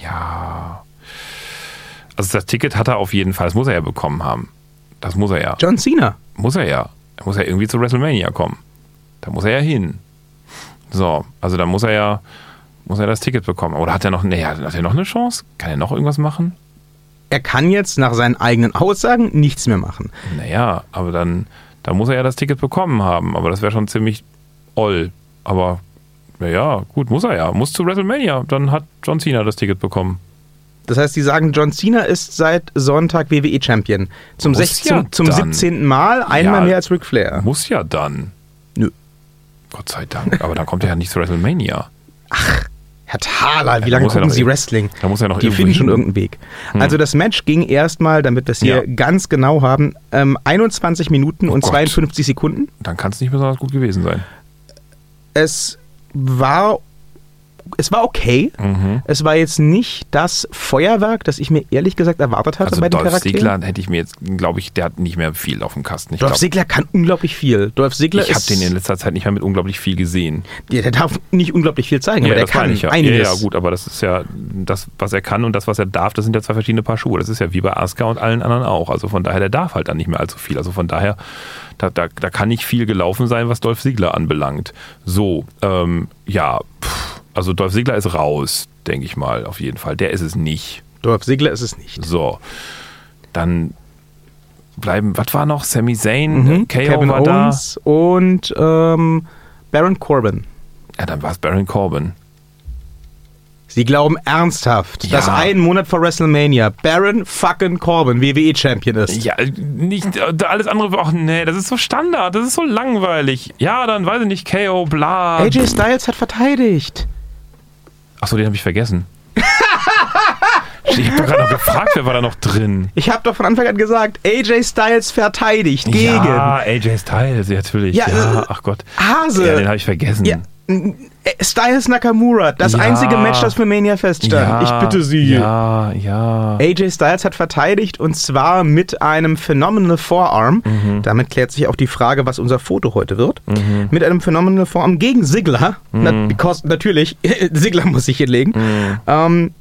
ja. Also das Ticket hat er auf jeden Fall, das muss er ja bekommen haben. Das muss er ja. John Cena. Muss er ja. Er muss ja irgendwie zu WrestleMania kommen. Da muss er ja hin. So, also da muss er ja, muss er das Ticket bekommen. Oder hat er noch, nee, hat er noch eine Chance? Kann er noch irgendwas machen? Er kann jetzt nach seinen eigenen Aussagen nichts mehr machen. Naja, aber dann, dann muss er ja das Ticket bekommen haben. Aber das wäre schon ziemlich oll. Aber naja, gut, muss er ja. Muss zu WrestleMania. Dann hat John Cena das Ticket bekommen. Das heißt, die sagen, John Cena ist seit Sonntag WWE-Champion. Zum, Muss 16, ja zum dann. 17. Mal, einmal Ja. mehr als Ric Flair. Muss ja dann. Gott sei Dank. Aber dann kommt er ja nicht zu WrestleMania. Herr Thaler, wie lange muss er gucken doch Sie irg- Wrestling? Da muss er noch Die finden schon hin. irgendeinen Weg. Also das Match ging erstmal, damit wir es hier Ja. ganz genau haben, ähm, 21 Minuten und Gott. 52 Sekunden. Dann kann es nicht besonders gut gewesen sein. Es war, es war okay. Mhm. Es war jetzt nicht das Feuerwerk, das ich mir ehrlich gesagt erwartet hatte Also bei den Dolph Charakteren. Hätte ich mir jetzt, glaube ich, der hat nicht mehr viel auf dem Kasten. Ich, Dolph glaub, Ziggler kann unglaublich viel. Dolph Ziggler ich habe den in letzter Zeit nicht mehr mit unglaublich viel gesehen. der, der darf nicht unglaublich viel zeigen, aber der kann ich ja. einiges. Ja, ja, gut, aber das ist ja das, was er kann und das, was er darf, das sind ja zwei verschiedene Paar Schuhe. Das ist ja wie bei Asuka und allen anderen auch. Also von daher, der darf halt dann nicht mehr allzu viel. Also von daher, da, da, da kann nicht viel gelaufen sein, was Dolph Ziggler anbelangt. So, ähm, ja, pff, also Dolph Ziggler ist raus, denke ich mal, auf jeden Fall. Der ist es nicht. Dolph Ziggler ist es nicht. So, dann bleiben, was war noch? Sami Zayn, Mhm. KO Kevin war Owens und ähm, Baron Corbin. da. Ja, dann war es Baron Corbin. Sie glauben ernsthaft, Ja. dass einen Monat vor WrestleMania Baron fucking Corbin WWE-Champion ist. Ja, nicht äh, alles andere. Ach nee, das ist so Standard, das ist so langweilig. Ja, dann weiß ich nicht, KO, bla. AJ Styles hat verteidigt. Achso, den habe ich vergessen. <laughs> ich habe doch gerade noch gefragt, wer war da noch drin? Ich habe doch von Anfang an gesagt, AJ Styles verteidigt gegen Ja, AJ Styles, natürlich. Ja, Ja, äh, ach Gott. Hase. Ja, den habe ich vergessen. Ja, Styles Nakamura, das Ja. einzige Match, das für Mania feststand. Ja, ich bitte Sie. Ja, ja. AJ Styles hat verteidigt und zwar mit einem Phenomenal Forearm. Mhm. Damit klärt sich auch die Frage, was unser Foto heute wird. Mit einem Phenomenal Forearm gegen Ziggler. Mhm. Na, because, natürlich, <laughs> Ziggler muss sich hinlegen. Ähm,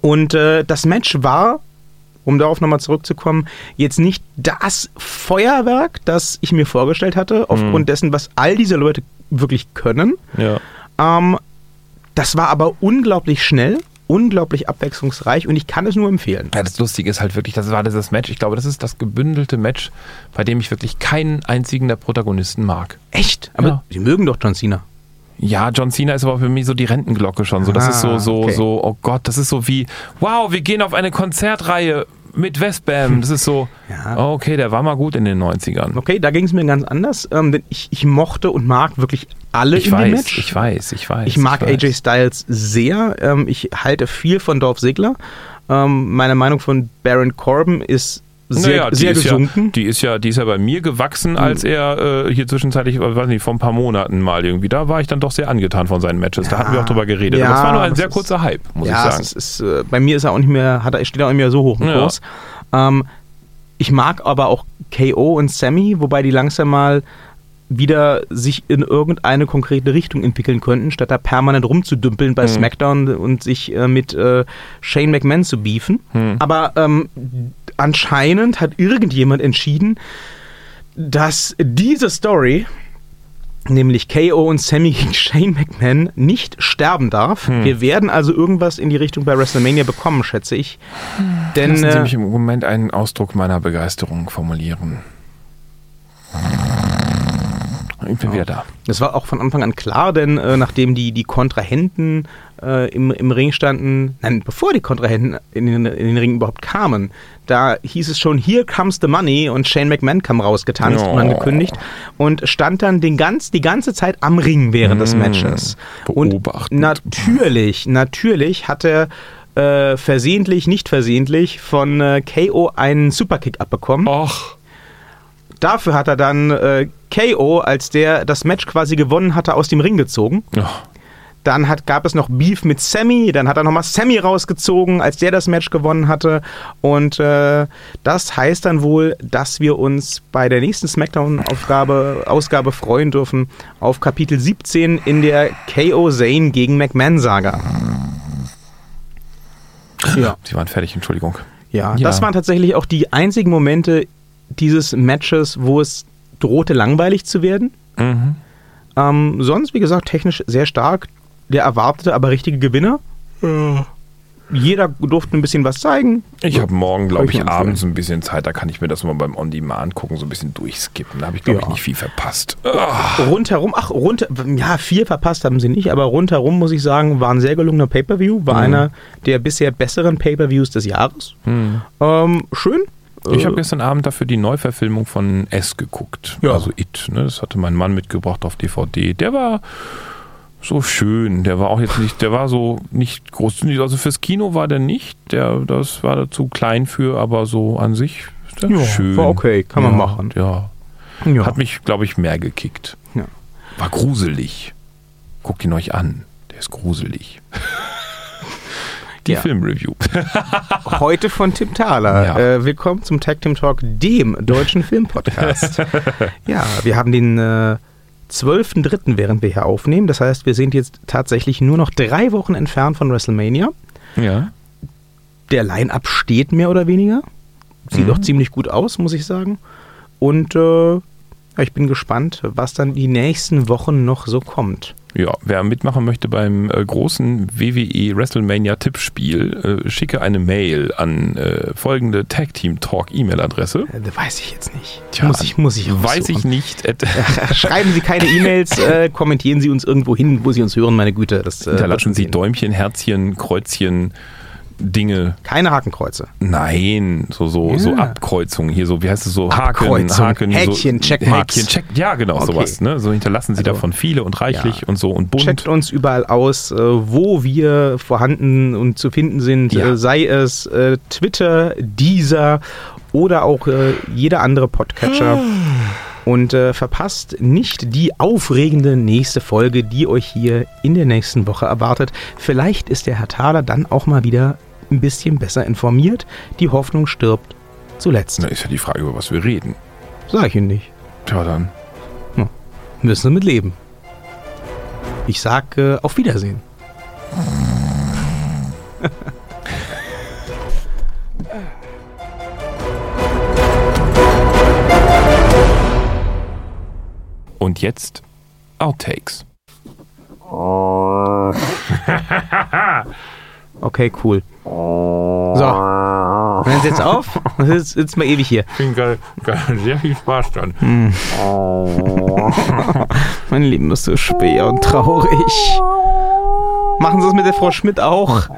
und äh, das Match war, um darauf nochmal zurückzukommen, jetzt nicht das Feuerwerk, das ich mir vorgestellt hatte, aufgrund dessen, was all diese Leute wirklich können. ja. Ähm, das war aber unglaublich schnell, unglaublich abwechslungsreich und ich kann es nur empfehlen. Ja, das Lustige ist halt wirklich, das war dieses Match. Ich glaube, das ist das gebündelte Match, bei dem ich wirklich keinen einzigen der Protagonisten mag. Echt? Aber Ja. Sie mögen doch John Cena. Ja, John Cena ist aber für mich so die Rentenglocke schon. So, das Ah, ist so, so, okay. so, oh Gott, das ist so wie, wow, wir gehen auf eine Konzertreihe. Mit Westbam. Das ist so, Ja. okay, der war mal gut in den 90ern. Okay, da ging es mir ganz anders, ähm, denn ich, ich mochte und mag wirklich alle Ich in dem weiß, Match. ich weiß, ich weiß. Ich mag weiß. AJ Styles sehr. Ähm, ich halte viel von Dolph Ziggler. Ähm, meine Meinung von Baron Corbin ist sehr, Naja, die sehr ist gesunken. Hm. Ja, die, ist ja, die ist ja bei mir gewachsen, als er äh, hier zwischenzeitlich, äh, weiß nicht, vor ein paar Monaten mal irgendwie, da war ich dann doch sehr angetan von seinen Matches. da Ja, hatten wir auch drüber geredet. ja, Aber es war nur ein sehr ist- kurzer Hype, muss ja, ich sagen. Es ist, äh, bei mir ist er auch nicht mehr, hat er, steht er auch nicht mehr so hoch im Ja. Kurs. Ähm, ich mag aber auch KO und Sammy, wobei die langsam mal wieder sich in irgendeine konkrete Richtung entwickeln könnten, statt da permanent rumzudümpeln bei Mhm. SmackDown und sich äh, mit äh, Shane McMahon zu beefen. Hm. Aber ähm, anscheinend hat irgendjemand entschieden, dass diese Story, nämlich KO und Sammy gegen <laughs> Shane McMahon, nicht sterben darf. Hm. Wir werden also irgendwas in die Richtung bei WrestleMania bekommen, schätze ich. Denn Lassen Sie äh, mich im Moment einen Ausdruck meiner Begeisterung formulieren. Ich bin wieder da. das war auch von Anfang an klar, denn äh, nachdem die, die Kontrahenten äh, im, im Ring standen, nein, bevor die Kontrahenten in den, in den Ring überhaupt kamen, da hieß es schon, here comes the money und Shane McMahon kam rausgetanzt, Oh. unangekündigt und stand dann den ganz, die ganze Zeit am Ring während des Mm. Matches. Und Beobachtend. natürlich, natürlich hat er äh, versehentlich, nicht versehentlich von äh, KO einen Superkick abbekommen. Och, Dafür hat er dann äh, KO, als der das Match quasi gewonnen hatte, aus dem Ring gezogen. oh. Dann hat, gab es noch Beef mit Sammy, dann hat er nochmal Sammy rausgezogen, als der das Match gewonnen hatte. Und äh, das heißt dann wohl, dass wir uns bei der nächsten SmackDown-Ausgabe Ausgabe freuen dürfen auf Kapitel 17 in der KO Zane gegen McMahon-Saga. Ja. Sie waren fertig, Entschuldigung. Ja, Ja. das waren tatsächlich auch die einzigen Momente dieses Matches, wo es drohte langweilig zu werden. Mhm. Ähm, sonst, wie gesagt, technisch sehr stark. Der erwartete aber richtige Gewinner. Jeder durfte ein bisschen was zeigen. Ich habe morgen, glaube ich ich, abends ein bisschen Zeit. Da kann ich mir das mal beim On-Demand gucken, so ein bisschen durchskippen. Da habe ich, glaube Ja. ich, nicht viel verpasst. Ah. Rundherum, ach, rund, ja, viel verpasst haben sie nicht, aber rundherum, muss ich sagen, war ein sehr gelungener Pay-Per-View. War Mhm. einer der bisher besseren Pay-Per-Views des Jahres. Hm. Ähm, schön. Ich Äh, habe gestern Abend dafür die Neuverfilmung von S geguckt. Ja. Also It. Ne? Das hatte mein Mann mitgebracht auf DVD. Der war so schön. Der war auch jetzt nicht, der war so nicht groß. Also fürs Kino war der nicht. Der, das war da zu klein für, aber so an sich Ja, schön. war okay, kann man ja, machen. Ja. ja. Hat mich, glaube ich, mehr gekickt. Ja. War gruselig. Guckt ihn euch an. Der ist gruselig. <laughs> Die Ja. Filmreview. <laughs> Heute von Tim Thaler. Ja. Äh, willkommen zum Tag Team Talk, dem deutschen <laughs> Filmpodcast. <laughs> ja, wir haben den äh, 12.3., während wir hier aufnehmen. Das heißt, wir sind jetzt tatsächlich nur noch drei Wochen entfernt von WrestleMania. ja. Der Line-Up steht mehr oder weniger. Sieht Mhm. auch ziemlich gut aus, muss ich sagen. Und äh, ich bin gespannt, was dann die nächsten Wochen noch so kommt. Ja, wer mitmachen möchte beim äh, großen WWE WrestleMania Tippspiel, äh, schicke eine Mail an äh, folgende Tag Team Talk E-Mail-Adresse. Äh, das weiß ich jetzt nicht. Tja, muss ich, muss ich Weiß ich nicht. At, <laughs> Schreiben Sie keine E-Mails, äh, <laughs> kommentieren Sie uns irgendwo hin, wo Sie uns hören, meine Güte. Das, äh, hinterlassen wird Sie. Däumchen, Herzchen, Kreuzchen, Dinge. Keine Hakenkreuze. Nein, so, so, Ja. so Abkreuzungen hier, so, wie heißt es so? Haken, Haken, Häkchen, so, Checkmarks. Häkchen, Check, ja, genau, Okay. sowas. Ne? So hinterlassen Sie Also, davon viele und reichlich ja. und so und bunt. Checkt uns überall aus, äh, wo wir vorhanden und zu finden sind. Ja. Äh, sei es äh, Twitter, Deezer oder auch jeder andere Podcatcher. Und äh, verpasst nicht die aufregende nächste Folge, die euch hier in der nächsten Woche erwartet. Vielleicht ist der Herr Thaler dann auch mal wieder ein bisschen besser informiert. Die Hoffnung stirbt zuletzt. Da ist ja die Frage, über was wir reden. Sag ich Ihnen nicht. Tja, dann. Müssen wir mit leben. Ich sag äh, auf Wiedersehen. <laughs> Und jetzt Outtakes. <laughs> Okay, cool. So. Hören Sie jetzt auf? Jetzt sitzen wir ewig hier. Klingt geil, geil, sehr viel Spaß dann. <laughs> Mein Leben ist so schwer und traurig. Machen Sie es mit der Frau Schmidt auch. <laughs>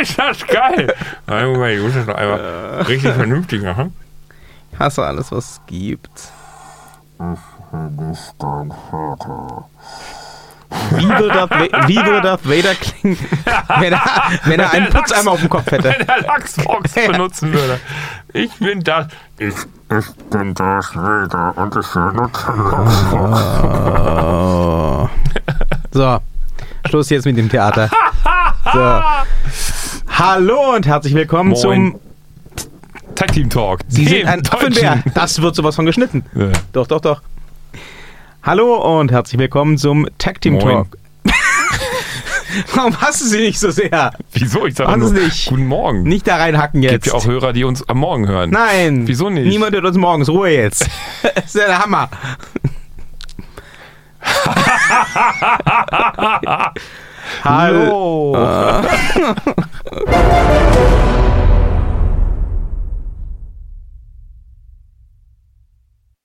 ist das geil. Nein, Moment, ich muss das noch einmal richtig vernünftig machen. Ich hasse alles, was es gibt. Wie würde, Darth wie würde Darth Vader klingen, <laughs> wenn er, wenn er einen Putzeimer auf dem Kopf hätte? Wenn er Lachsbox <laughs> benutzen würde. Ich bin das. Ich, ich bin Darth Vader und ich benutze Oh. So, Schluss jetzt mit dem Theater. So. Hallo und herzlich willkommen Moin. zum. Tag Team Talk. Sie sind ein Affenbär. Das wird sowas von geschnitten. Ja. Doch, doch, doch. Hallo und herzlich willkommen zum Tag Team Moin. Talk. <laughs> Warum hast du sie nicht so sehr? Wieso? Ich sage nur, nicht. guten Morgen. Nicht da reinhacken jetzt. Gibt ja auch Hörer, die uns am Morgen hören. Nein. Wieso nicht? Niemand hört uns morgens. Ruhe jetzt. <laughs> Das ist ja der Hammer. <laughs> Hallo.